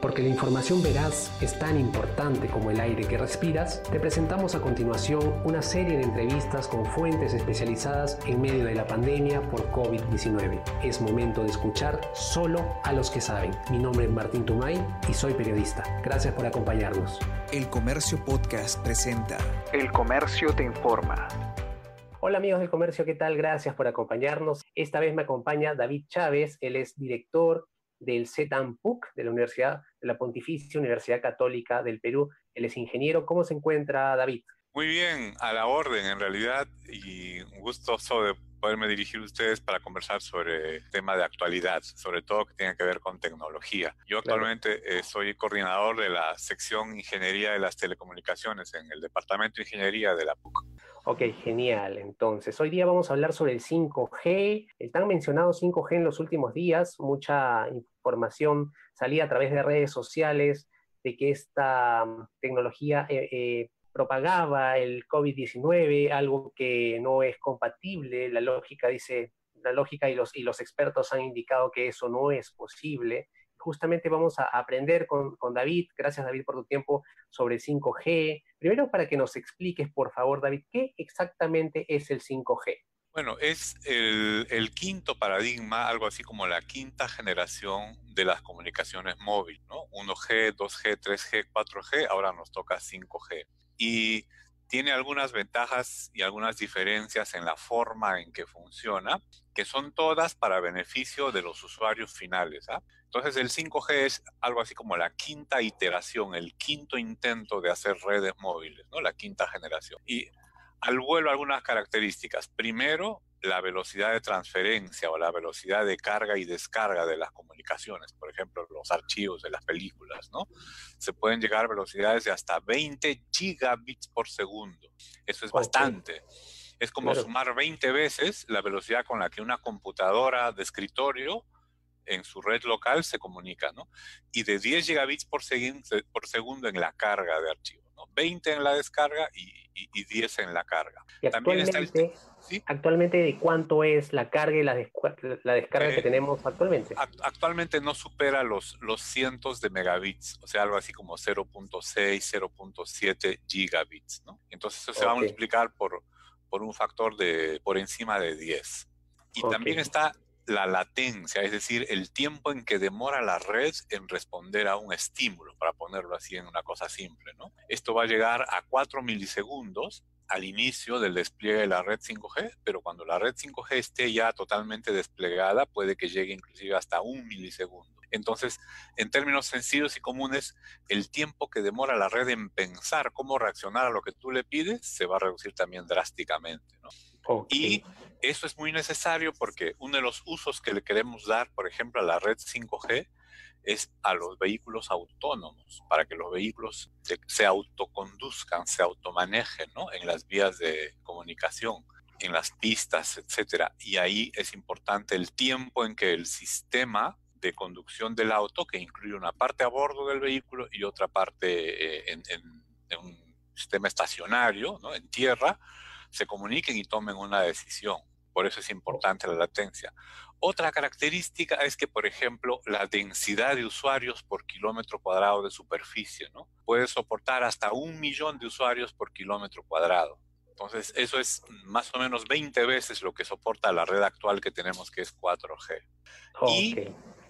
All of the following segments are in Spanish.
Porque la información veraz es tan importante como el aire que respiras, te presentamos a continuación una serie de entrevistas con fuentes especializadas en medio de la pandemia por COVID-19. Es momento de escuchar solo a los que saben. Mi nombre es Martín Tumay y soy periodista. Gracias por acompañarnos. El Comercio Podcast presenta El Comercio te informa. Hola amigos del comercio, ¿qué tal? Gracias por acompañarnos. Esta vez me acompaña David Chávez, él es director del CETAMPUC, de la Universidad de la Pontificia Universidad Católica del Perú. Él es ingeniero. ¿Cómo se encuentra David? Muy bien, a la orden en realidad y un gustoso de poderme dirigir a ustedes para conversar sobre tema de actualidad, sobre todo que tiene que ver con tecnología. Yo actualmente eh, soy coordinador de la sección Ingeniería de las Telecomunicaciones en el Departamento de Ingeniería de la PUC. Ok, genial. Entonces, hoy día vamos a hablar sobre el 5G, el tan mencionado 5G en los últimos días. Mucha información salía a través de redes sociales de que esta mm, tecnología eh, eh, propagaba el COVID-19, algo que no es compatible. La lógica dice, la lógica y los, y los expertos han indicado que eso no es posible justamente vamos a aprender con, David, gracias David por tu tiempo, sobre 5G. Primero para que nos expliques, por favor, David, ¿qué exactamente es el 5G? Bueno, es el, quinto paradigma, algo así como la quinta generación de las comunicaciones móviles, ¿no? 1G, 2G, 3G, 4G, ahora nos toca 5G. Y tiene algunas ventajas y algunas diferencias en la forma en que funciona, que son todas para beneficio de los usuarios finales. ¿ah? Entonces el 5G es algo así como la quinta iteración, el quinto intento de hacer redes móviles, ¿no? la quinta generación. Y al vuelo algunas características. Primero, la velocidad de transferencia o la velocidad de carga y descarga de las comunicaciones, por ejemplo, los archivos de las películas, ¿no? Se pueden llegar a velocidades de hasta 20 gigabits por segundo. Eso es bastante. Es como sumar 20 veces la velocidad con la que una computadora de escritorio en su red local se comunica, ¿no? Y de 10 gigabits por, por segundo en la carga de archivos. 20 en la descarga y, 10 en la carga. También actualmente, está actualmente, ¿de cuánto es la carga y la, descarga que eh, tenemos actualmente? Actualmente no supera los, los cientos de megabits, o sea, algo así como 0.6, 0.7 gigabits, ¿no? Entonces eso se va a multiplicar por, por un factor de por encima de 10. Y también está la latencia, es decir, el tiempo en que demora la red en responder a un estímulo, para ponerlo así en una cosa simple. ¿no? Esto va a llegar a 4 milisegundos al inicio del despliegue de la red 5G, pero cuando la red 5G esté ya totalmente desplegada, puede que llegue inclusive hasta un milisegundo. Entonces, en términos sencillos y comunes, el tiempo que demora la red en pensar cómo reaccionar a lo que tú le pides se va a reducir también drásticamente. Y eso es muy necesario porque uno de los usos que le queremos dar, por ejemplo, a la red 5G es a los vehículos autónomos, para que los vehículos se, autoconduzcan, se automanejen ¿no? en las vías de comunicación, en las pistas, etcétera. Y ahí es importante el tiempo en que el sistema de conducción del auto, que incluye una parte a bordo del vehículo y otra parte eh, en, en, un sistema estacionario, ¿no? en tierra, se comuniquen y tomen una decisión. Por eso es importante la latencia. Otra característica es que, por ejemplo, la densidad de usuarios por kilómetro cuadrado de superficie, ¿no? Puede soportar hasta un millón de usuarios por kilómetro cuadrado. Entonces, eso es más o menos 20 veces lo que soporta la red actual que tenemos, que es 4G. Y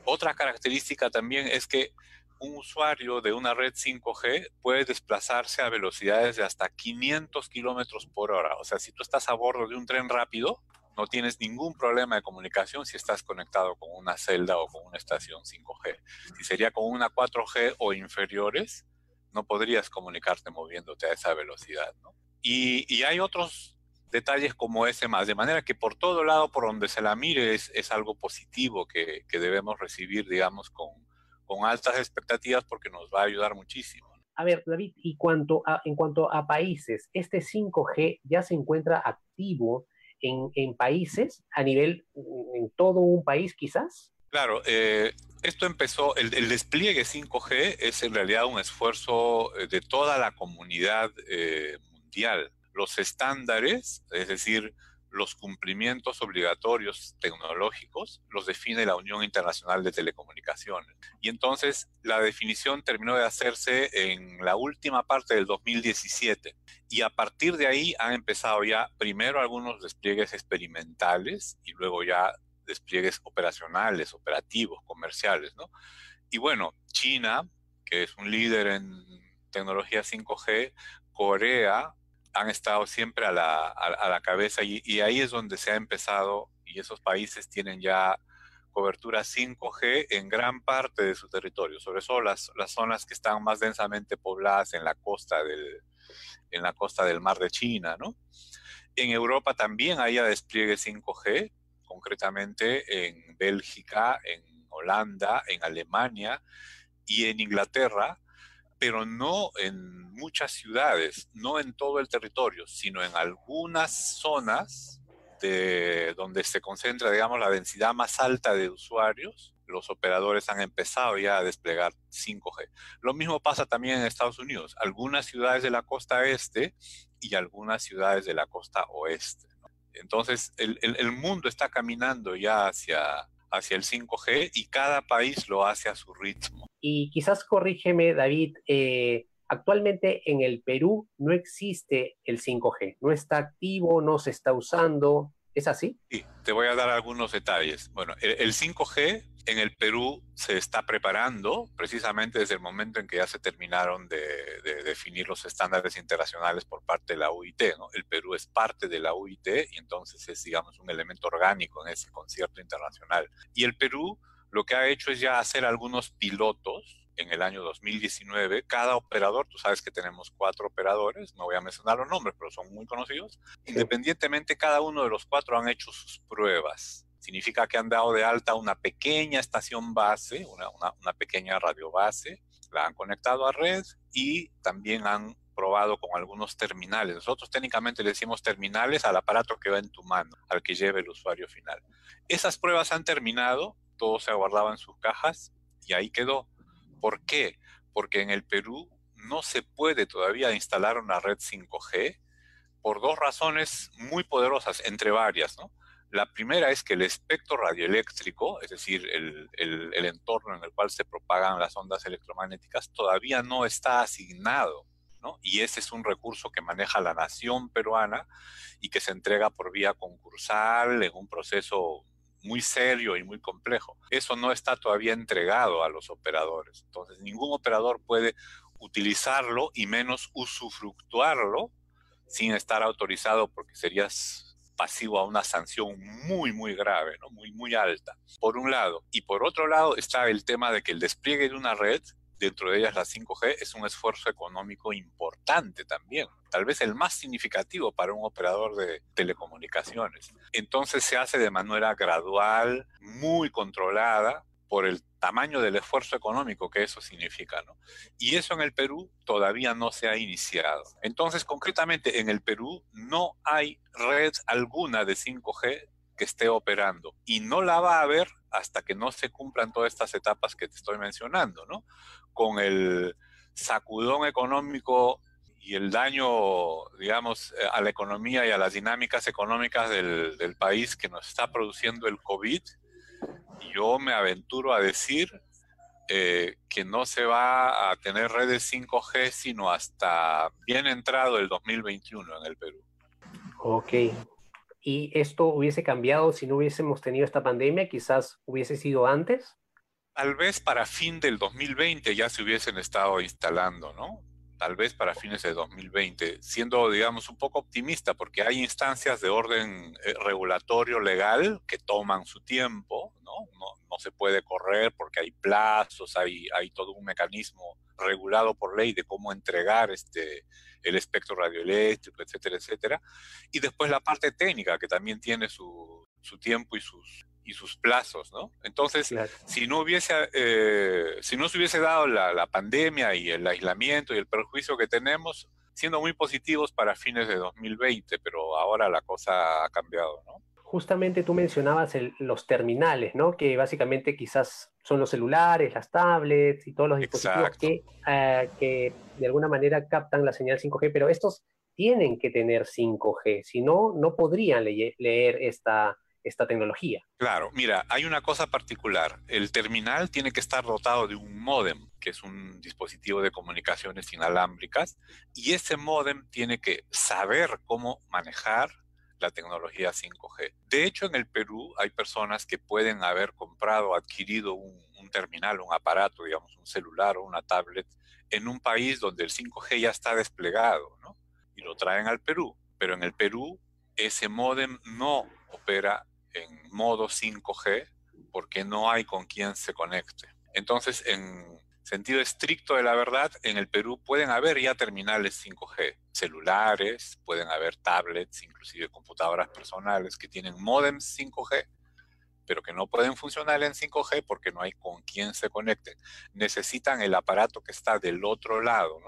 otra característica también es que un usuario de una red 5G puede desplazarse a velocidades de hasta 500 kilómetros por hora. O sea, si tú estás a bordo de un tren rápido, no tienes ningún problema de comunicación si estás conectado con una celda o con una estación 5G. Si sería con una 4G o inferiores, no podrías comunicarte moviéndote a esa velocidad. Y, hay otros detalles como ese más, de manera que por todo lado, por donde se la mire, es, algo positivo que, que debemos recibir, digamos, con, con altas expectativas porque nos va a ayudar muchísimo. A ver, David, y cuanto en cuanto a países, ¿este 5G ya se encuentra activo en, países a nivel, en todo un país quizás? Claro, eh, esto empezó, el, despliegue 5G es en realidad un esfuerzo eh, de toda la comunidad eh, mundial. Los estándares, es decir, los cumplimientos obligatorios tecnológicos los define la Unión Internacional de Telecomunicaciones. Y entonces la definición terminó de hacerse en la última parte del 2017. Y a partir de ahí han empezado ya primero algunos despliegues experimentales y luego ya despliegues operacionales, operativos, comerciales, ¿no? Y bueno, China, que es un líder en tecnología 5G, Corea, han estado siempre a la, a, la cabeza y, ahí es donde se ha empezado y esos países tienen ya cobertura 5G en gran parte de su territorio, sobre todo las, las zonas que están más densamente pobladas en la costa del, en la costa del mar de China, ¿no? En Europa también hay despliegue 5G, concretamente en Bélgica, en Holanda, en Alemania y en Inglaterra, pero no en muchas ciudades, no en todo el territorio, sino en algunas zonas de donde se concentra, digamos, la densidad más alta de usuarios, los operadores han empezado ya a desplegar 5G. Lo mismo pasa también en Estados Unidos, algunas ciudades de la costa este y algunas ciudades de la costa oeste. Entonces, el, el, mundo está caminando ya hacia, hacia el 5G y cada país lo hace a su ritmo. Y quizás corrígeme, David, eh, actualmente en el Perú no existe el 5G, no está activo, no se está usando. ¿Es así? Sí, te voy a dar algunos detalles. Bueno, el, 5G en el Perú se está preparando precisamente desde el momento en que ya se terminaron de, definir los estándares internacionales por parte de la UIT. ¿no? El Perú es parte de la UIT y entonces es, digamos, un elemento orgánico en ese concierto internacional. Y el Perú lo que ha hecho es ya hacer algunos pilotos en el año 2019, cada operador, tú sabes que tenemos cuatro operadores, no voy a mencionar los nombres, pero son muy conocidos, independientemente cada uno de los cuatro han hecho sus pruebas. Significa que han dado de alta una pequeña estación base, una, una, pequeña radio base, la han conectado a red y también han probado con algunos terminales. Nosotros técnicamente le decimos terminales al aparato que va en tu mano, al que lleve el usuario final. Esas pruebas han terminado, todo se aguardaba en sus cajas y ahí quedó. ¿Por qué? Porque en el Perú no se puede todavía instalar una red 5G por dos razones muy poderosas, entre varias. La primera es que el espectro radioeléctrico, es decir, el, entorno en el cual se propagan las ondas electromagnéticas, todavía no está asignado. Y ese es un recurso que maneja la nación peruana y que se entrega por vía concursal en un proceso muy serio y muy complejo. Eso no está todavía entregado a los operadores. Entonces, ningún operador puede utilizarlo y menos usufructuarlo sin estar autorizado porque serías pasivo a una sanción muy, muy grave, ¿no? muy, muy alta, por un lado. Y por otro lado está el tema de que el despliegue de una red dentro de ellas la 5G, es un esfuerzo económico importante también, tal vez el más significativo para un operador de telecomunicaciones. Entonces se hace de manera gradual, muy controlada por el tamaño del esfuerzo económico que eso significa, ¿no? Y eso en el Perú todavía no se ha iniciado. Entonces, concretamente, en el Perú no hay red alguna de 5G que esté operando y no la va a haber hasta que no se cumplan todas estas etapas que te estoy mencionando, ¿no? Con el sacudón económico y el daño, digamos, eh, a la economía y a las dinámicas económicas del, del país que nos está produciendo el COVID, yo me aventuro a decir eh, que no se va a tener redes 5G sino hasta bien entrado el 2021 en el Perú. Ok, y esto hubiese cambiado si no hubiésemos tenido esta pandemia, quizás hubiese sido antes. Tal vez para fin del 2020 ya se hubiesen estado instalando, ¿no? Tal vez para fines de 2020, siendo, digamos, un poco optimista, porque hay instancias de orden eh, regulatorio legal que toman su tiempo, ¿no? No, no se puede correr porque hay plazos, hay, hay todo un mecanismo regulado por ley de cómo entregar este, el espectro radioeléctrico, etcétera, etcétera. Y después la parte técnica, que también tiene su, su tiempo y sus, y sus plazos, ¿no? Entonces, si, no hubiese, eh, si no se hubiese dado la, la, pandemia y el aislamiento y el perjuicio que tenemos, siendo muy positivos para fines de 2020, pero ahora la cosa ha cambiado, ¿no? justamente tú mencionabas los terminales, ¿no? Que básicamente quizás son los celulares, las tablets y todos los dispositivos que, eh, que, de alguna manera captan la señal 5G, pero estos tienen que tener 5G, si no, no podrían leer esta, esta tecnología. Claro, mira, hay una cosa particular. El terminal tiene que estar dotado de un modem, que es un dispositivo de comunicaciones inalámbricas, y ese modem tiene que saber cómo manejar la tecnología 5G. De hecho, en el Perú hay personas que pueden haber comprado, adquirido un, terminal, un aparato, digamos, un celular o una tablet, en un país donde el 5G ya está desplegado, ¿no? Y lo traen al Perú. Pero en el Perú ese modem no opera en modo 5G porque no hay con quien se conecte. Entonces, en sentido estricto de la verdad, en el Perú pueden haber ya terminales 5G, celulares, pueden haber tablets, inclusive computadoras personales que tienen modems 5G, pero que no pueden funcionar en 5G porque no hay con quien se conecten. Necesitan el aparato que está del otro lado.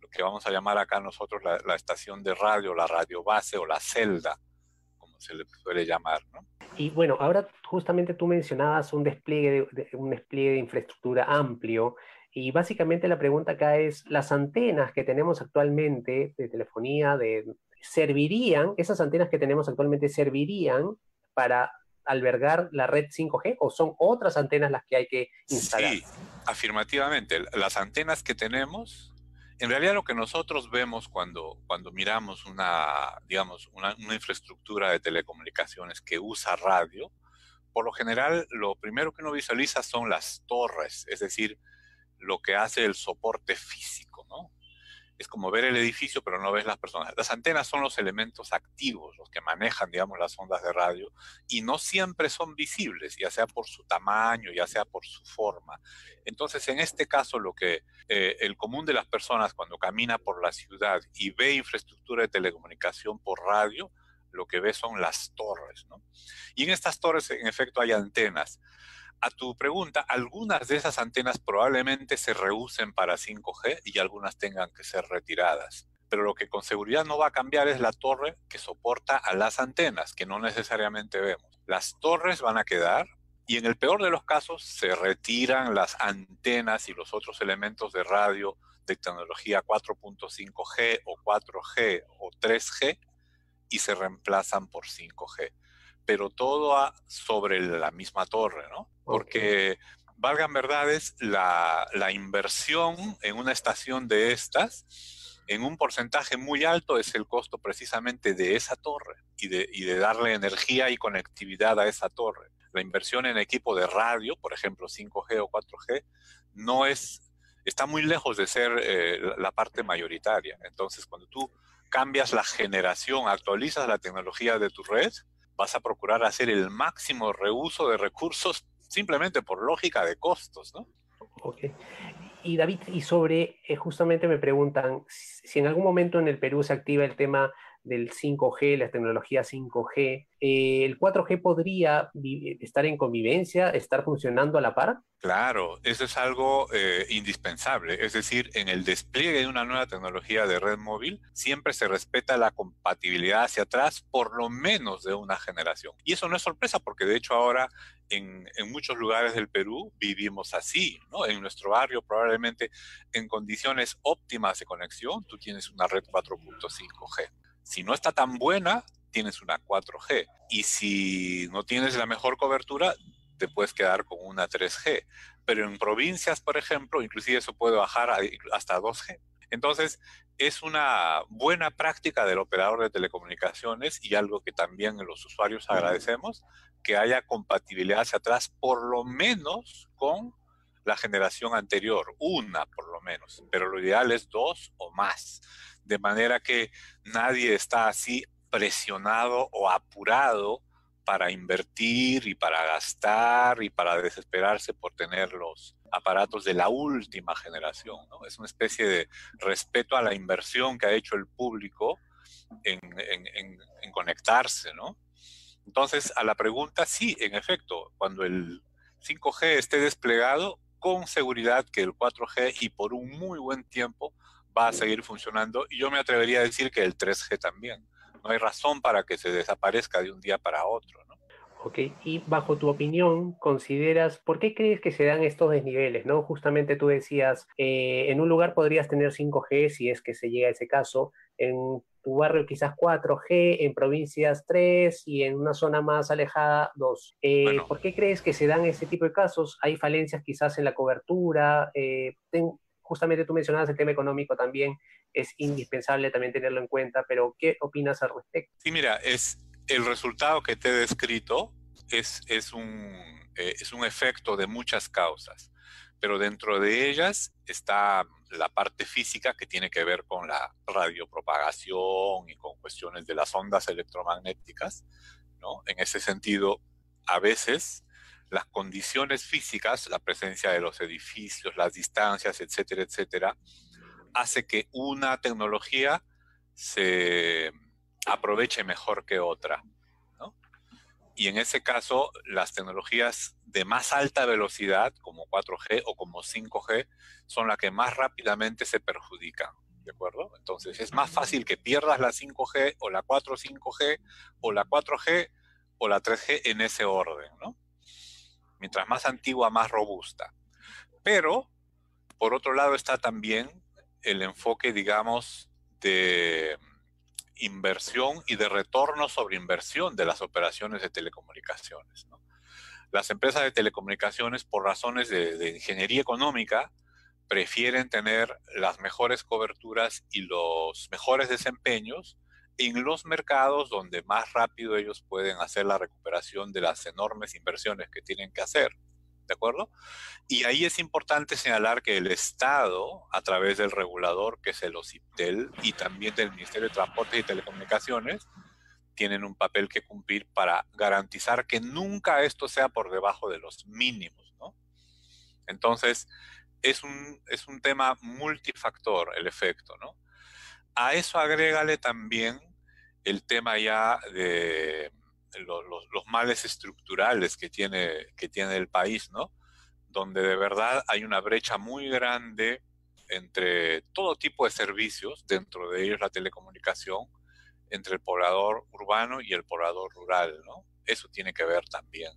Lo que vamos a llamar acá nosotros la estación de radio, la radio base o la celda se le suele llamar. ¿no? Y bueno, ahora justamente tú mencionabas un despliegue de, un despliegue de infraestructura amplio y básicamente la pregunta acá es, ¿las antenas que tenemos actualmente de telefonía de, servirían, esas antenas que tenemos actualmente servirían para albergar la red 5G o son otras antenas las que hay que instalar? Sí, afirmativamente. Las antenas que tenemos en realidad lo que nosotros vemos cuando, cuando miramos una, digamos, una, infraestructura de telecomunicaciones que usa radio, por lo general lo primero que uno visualiza son las torres, es decir, lo que hace el soporte físico, ¿no? Es como ver el edificio, pero no ves las personas. Las antenas son los elementos activos, los que manejan, digamos, las ondas de radio, y no siempre son visibles, ya sea por su tamaño, ya sea por su forma. Entonces, en este caso, lo que eh, el común de las personas cuando camina por la ciudad y ve infraestructura de telecomunicación por radio, lo que ve son las torres, ¿no? Y en estas torres, en efecto, hay antenas a tu pregunta, algunas de esas antenas probablemente se reusen para 5G y algunas tengan que ser retiradas. Pero lo que con seguridad no va a cambiar es la torre que soporta a las antenas, que no necesariamente vemos. Las torres van a quedar y en el peor de los casos se retiran las antenas y los otros elementos de radio de tecnología 4.5G o 4G o 3G y se reemplazan por 5G pero todo sobre la misma torre, ¿no? Porque, valgan verdades, la, la inversión en una estación de estas, en un porcentaje muy alto, es el costo precisamente de esa torre y de, y de darle energía y conectividad a esa torre. La inversión en equipo de radio, por ejemplo, 5G o 4G, no es, está muy lejos de ser eh, la parte mayoritaria. Entonces, cuando tú cambias la generación, actualizas la tecnología de tu red, vas a procurar hacer el máximo reuso de recursos simplemente por lógica de costos, ¿no? Ok. Y David, y sobre, eh, justamente me preguntan, si en algún momento en el Perú se activa el tema del 5G, la tecnología 5G, eh, ¿el 4G podría estar en convivencia, estar funcionando a la par? Claro, eso es algo eh, indispensable. Es decir, en el despliegue de una nueva tecnología de red móvil, siempre se respeta la compatibilidad hacia atrás por lo menos de una generación. Y eso no es sorpresa porque de hecho ahora en, en, muchos lugares del Perú vivimos así, ¿no? En nuestro barrio probablemente en condiciones óptimas de conexión, tú tienes una red 4.5G. Si no está tan buena, tienes una 4G. Y si no tienes la mejor cobertura, te puedes quedar con una 3G. Pero en provincias, por ejemplo, inclusive eso puede bajar hasta 2G. Entonces, es una buena práctica del operador de telecomunicaciones y algo que también los usuarios agradecemos, que haya compatibilidad hacia atrás, por lo menos con la generación anterior, una por lo menos, pero lo ideal es dos o más, de manera que nadie está así presionado o apurado para invertir y para gastar y para desesperarse por tener los aparatos de la última generación. ¿no? Es una especie de respeto a la inversión que ha hecho el público en, en, conectarse. ¿no? Entonces, a la pregunta, sí, en efecto, cuando el 5G esté desplegado, con seguridad que el 4G y por un muy buen tiempo va a seguir funcionando y yo me atrevería a decir que el 3G también. No hay razón para que se desaparezca de un día para otro. ¿no? Ok, y bajo tu opinión, consideras, ¿por qué crees que se dan estos desniveles? ¿no? Justamente tú decías, eh, en un lugar podrías tener 5G si es que se llega a ese caso, en tu barrio quizás 4G, en provincias 3 y en una zona más alejada 2. Eh, ¿Por qué crees que se dan ese tipo de casos? ¿Hay falencias quizás en la cobertura? Eh, justamente tú mencionabas el tema económico también, es indispensable también tenerlo en cuenta, pero ¿qué opinas al respecto? Sí, mira, es el resultado que te he descrito es, es, un, eh, es un efecto de muchas causas, pero dentro de ellas está la parte física que tiene que ver con la radiopropagación y con cuestiones de las ondas electromagnéticas. ¿no? En ese sentido, a veces las condiciones físicas, la presencia de los edificios, las distancias, etcétera, etcétera, hace que una tecnología se aproveche mejor que otra. Y en ese caso, las tecnologías de más alta velocidad, como 4G o como 5G, son las que más rápidamente se perjudican. ¿De acuerdo? Entonces, es más fácil que pierdas la 5G o la 4 5G o la 4G o la 3G en ese orden, ¿no? Mientras más antigua, más robusta. Pero, por otro lado, está también el enfoque, digamos, de inversión y de retorno sobre inversión de las operaciones de telecomunicaciones. Las empresas de telecomunicaciones, por razones de, ingeniería económica, prefieren tener las mejores coberturas y los mejores desempeños en los mercados donde más rápido ellos pueden hacer la recuperación de las enormes inversiones que tienen que hacer. ¿de acuerdo? Y ahí es importante señalar que el Estado, a través del regulador, que es el OCIPTEL, y también del Ministerio de Transportes y Telecomunicaciones, tienen un papel que cumplir para garantizar que nunca esto sea por debajo de los mínimos, ¿no? Entonces, es un, es un tema multifactor el efecto, ¿no? A eso agrégale también el tema ya de los, males estructurales que tiene, que tiene el país, ¿no? Donde de verdad hay una brecha muy grande entre todo tipo de servicios, dentro de ellos la telecomunicación, entre el poblador urbano y el poblador rural, ¿no? Eso tiene que ver también.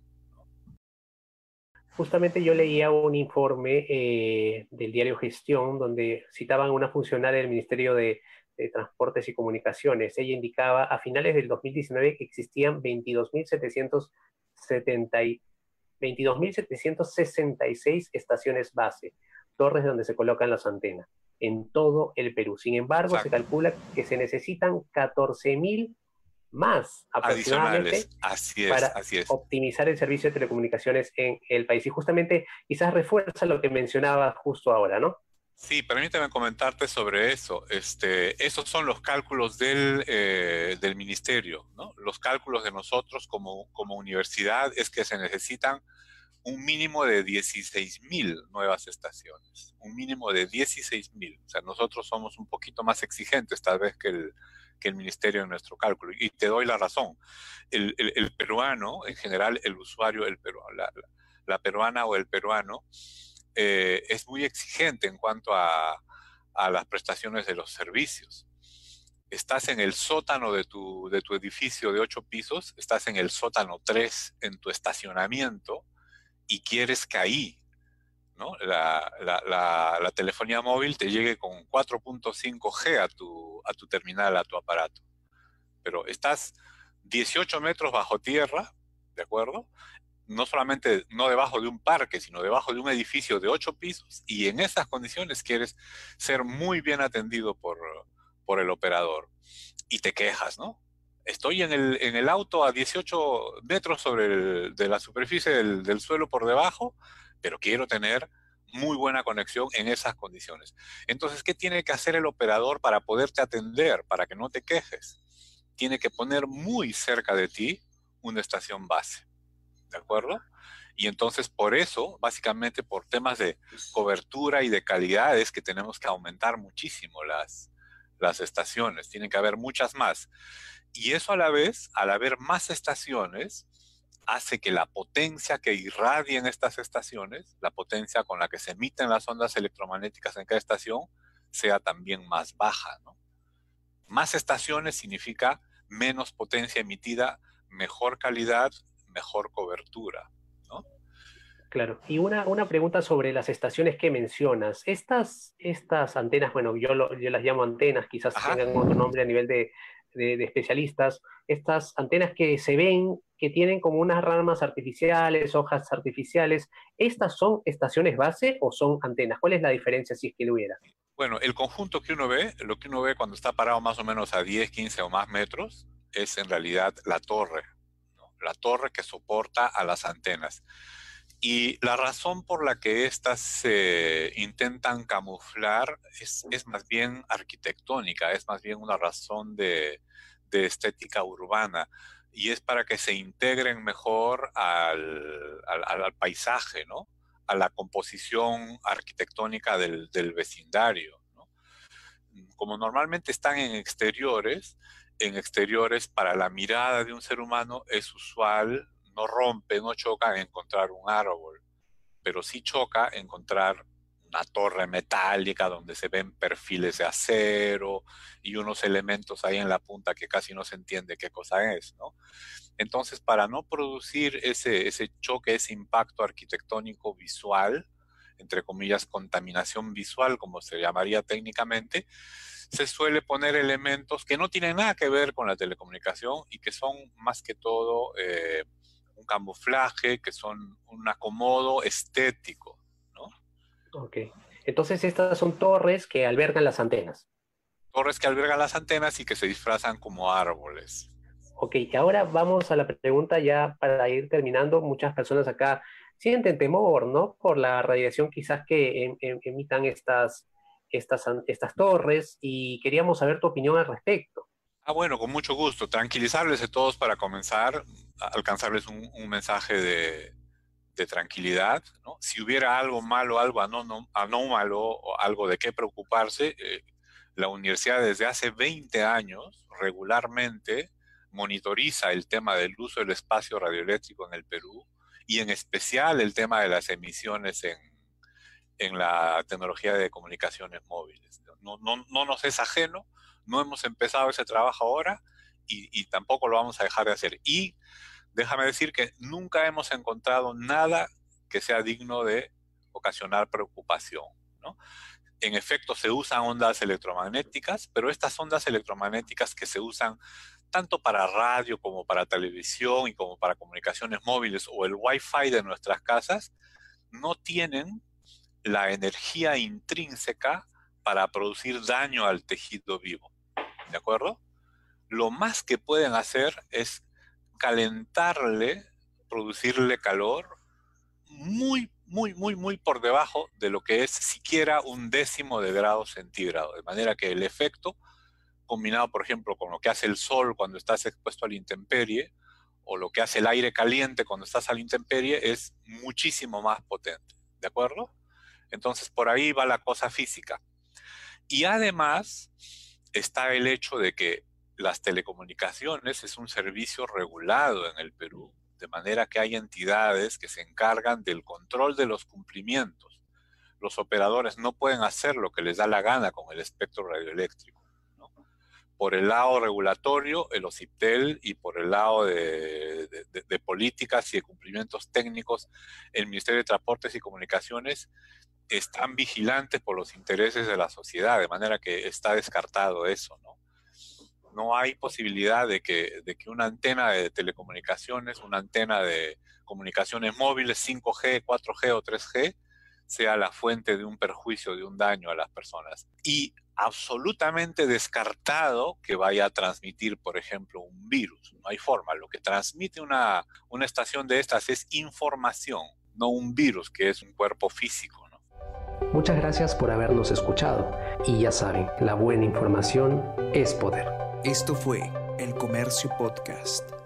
Justamente yo leía un informe eh, del diario Gestión donde citaban a una funcionaria del Ministerio de, de Transportes y Comunicaciones. Ella indicaba a finales del 2019 que existían 22.766 estaciones base, torres donde se colocan las antenas, en todo el Perú. Sin embargo, se calcula que se necesitan 14.000 más aproximadamente para optimizar el servicio de telecomunicaciones en el país. Y justamente quizás refuerza lo que mencionaba justo ahora, ¿no? Sí, permíteme comentarte sobre eso. Este, esos son los cálculos del, eh, del ministerio. ¿no? Los cálculos de nosotros como, como universidad es que se necesitan un mínimo de 16 mil nuevas estaciones. Un mínimo de 16 mil. O sea, nosotros somos un poquito más exigentes tal vez que el, que el ministerio en nuestro cálculo. Y te doy la razón. El, el, peruano, en general, el usuario, el peruano, la peruana o el peruano, eh, es muy exigente en cuanto a, las prestaciones de los servicios. Estás en el sótano de tu, de tu edificio de ocho pisos, estás en el sótano 3 en tu estacionamiento y quieres que ahí ¿no? la, la, telefonía móvil te llegue con 4.5G a tu, a tu terminal, a tu aparato. Pero estás 18 metros bajo tierra, ¿de acuerdo? No solamente no debajo de un parque, sino debajo de un edificio de ocho pisos y en esas condiciones quieres ser muy bien atendido por, por el operador y te quejas, ¿no? Estoy en el, en el auto a 18 metros sobre de la superficie del, del suelo por debajo, pero quiero tener muy buena conexión en esas condiciones. Entonces, ¿qué tiene que hacer el operador para poderte atender, para que no te quejes? Tiene que poner muy cerca de ti una estación base. ¿De acuerdo? Y entonces por eso, básicamente por temas de cobertura y de calidad, es que tenemos que aumentar muchísimo las, las estaciones, tienen que haber muchas más. Y eso a la vez, al haber más estaciones, hace que la potencia que irradien estas estaciones, la potencia con la que se emiten las ondas electromagnéticas en cada estación, sea también más baja. ¿no? Más estaciones significa menos potencia emitida, mejor calidad mejor cobertura. ¿no? Claro, y una, una pregunta sobre las estaciones que mencionas. Estas, estas antenas, bueno, yo, yo las llamo antenas, quizás tengan otro nombre a nivel de, de, especialistas, estas antenas que se ven, que tienen como unas ramas artificiales, hojas artificiales, ¿estas son estaciones base o son antenas? ¿Cuál es la diferencia si es que lo hubiera? Bueno, el conjunto que uno ve, lo que uno ve cuando está parado más o menos a 10, 15 o más metros, es en realidad la torre, la torre que soporta a las antenas. Y la razón por la que éstas se intentan camuflar es, más bien arquitectónica, es más bien una razón de, estética urbana y es para que se integren mejor al, paisaje, ¿no? a la composición arquitectónica del, vecindario. Como normalmente están en exteriores, en exteriores para la mirada de un ser humano es usual no rompe, no choca en encontrar un árbol, pero sí choca encontrar una torre metálica donde se ven perfiles de acero y unos elementos ahí en la punta que casi no se entiende qué cosa es, ¿no? Entonces, para no producir ese, ese choque, ese impacto arquitectónico visual, entre comillas, contaminación visual, como se llamaría técnicamente, se suele poner elementos que no tienen nada que ver con la telecomunicación y que son más que todo eh, un camuflaje, que son un acomodo estético, ¿no? Ok. Entonces estas son torres que albergan las antenas. Torres que albergan las antenas y que se disfrazan como árboles. Ok, y ahora vamos a la pregunta ya para ir terminando. Muchas personas acá sienten temor, ¿no? Por la radiación quizás que em, em, emitan estas, estas, estas torres y queríamos saber tu opinión al respecto. Ah, bueno, con mucho gusto. Tranquilizarles a todos para comenzar, alcanzarles un, mensaje de, tranquilidad. Si hubiera algo malo, algo anómalo o algo de qué preocuparse, eh, la universidad desde hace 20 años regularmente monitoriza el tema del uso del espacio radioeléctrico en el Perú y en especial el tema de las emisiones en, en la tecnología de comunicaciones móviles. No, no, no nos es ajeno no hemos empezado ese trabajo ahora y, tampoco lo vamos a dejar de hacer. Y déjame decir que nunca hemos encontrado nada que sea digno de ocasionar preocupación. En efecto, se usan ondas electromagnéticas, pero estas ondas electromagnéticas que se usan tanto para radio como para televisión y como para comunicaciones móviles o el Wi-Fi de nuestras casas, no tienen la energía intrínseca para producir daño al tejido vivo. ¿de acuerdo? Lo más que pueden hacer es calentarle, producirle calor muy, muy, muy, muy por debajo de lo que es siquiera un décimo de grado centígrado. De manera que el efecto, combinado, por ejemplo, con lo que hace el sol cuando estás expuesto a la intemperie, o lo que hace el aire caliente cuando estás a la intemperie, es muchísimo más potente. ¿De acuerdo? Entonces, por ahí va la cosa física. Y además, está el hecho de que las telecomunicaciones es un servicio regulado en el Perú, de manera que hay entidades que se encargan del control de los cumplimientos. Los operadores no pueden hacer lo que les da la gana con el espectro radioeléctrico. Por el lado regulatorio, el OCIPTEL, y por el lado de, de políticas y de cumplimientos técnicos, el Ministerio de Transportes y Comunicaciones están vigilantes por los intereses de la sociedad, de manera que está descartado eso, ¿no? No hay posibilidad de que, de que una antena de telecomunicaciones, una antena de comunicaciones móviles 5G, 4G o 3G sea la fuente de un perjuicio, de un daño a las personas. Y absolutamente descartado que vaya a transmitir, por ejemplo, un virus. No hay forma. Lo que transmite una, una estación de estas es información, no un virus, que es un cuerpo físico. Muchas gracias por habernos escuchado y ya saben, la buena información es poder. Esto fue El Comercio Podcast.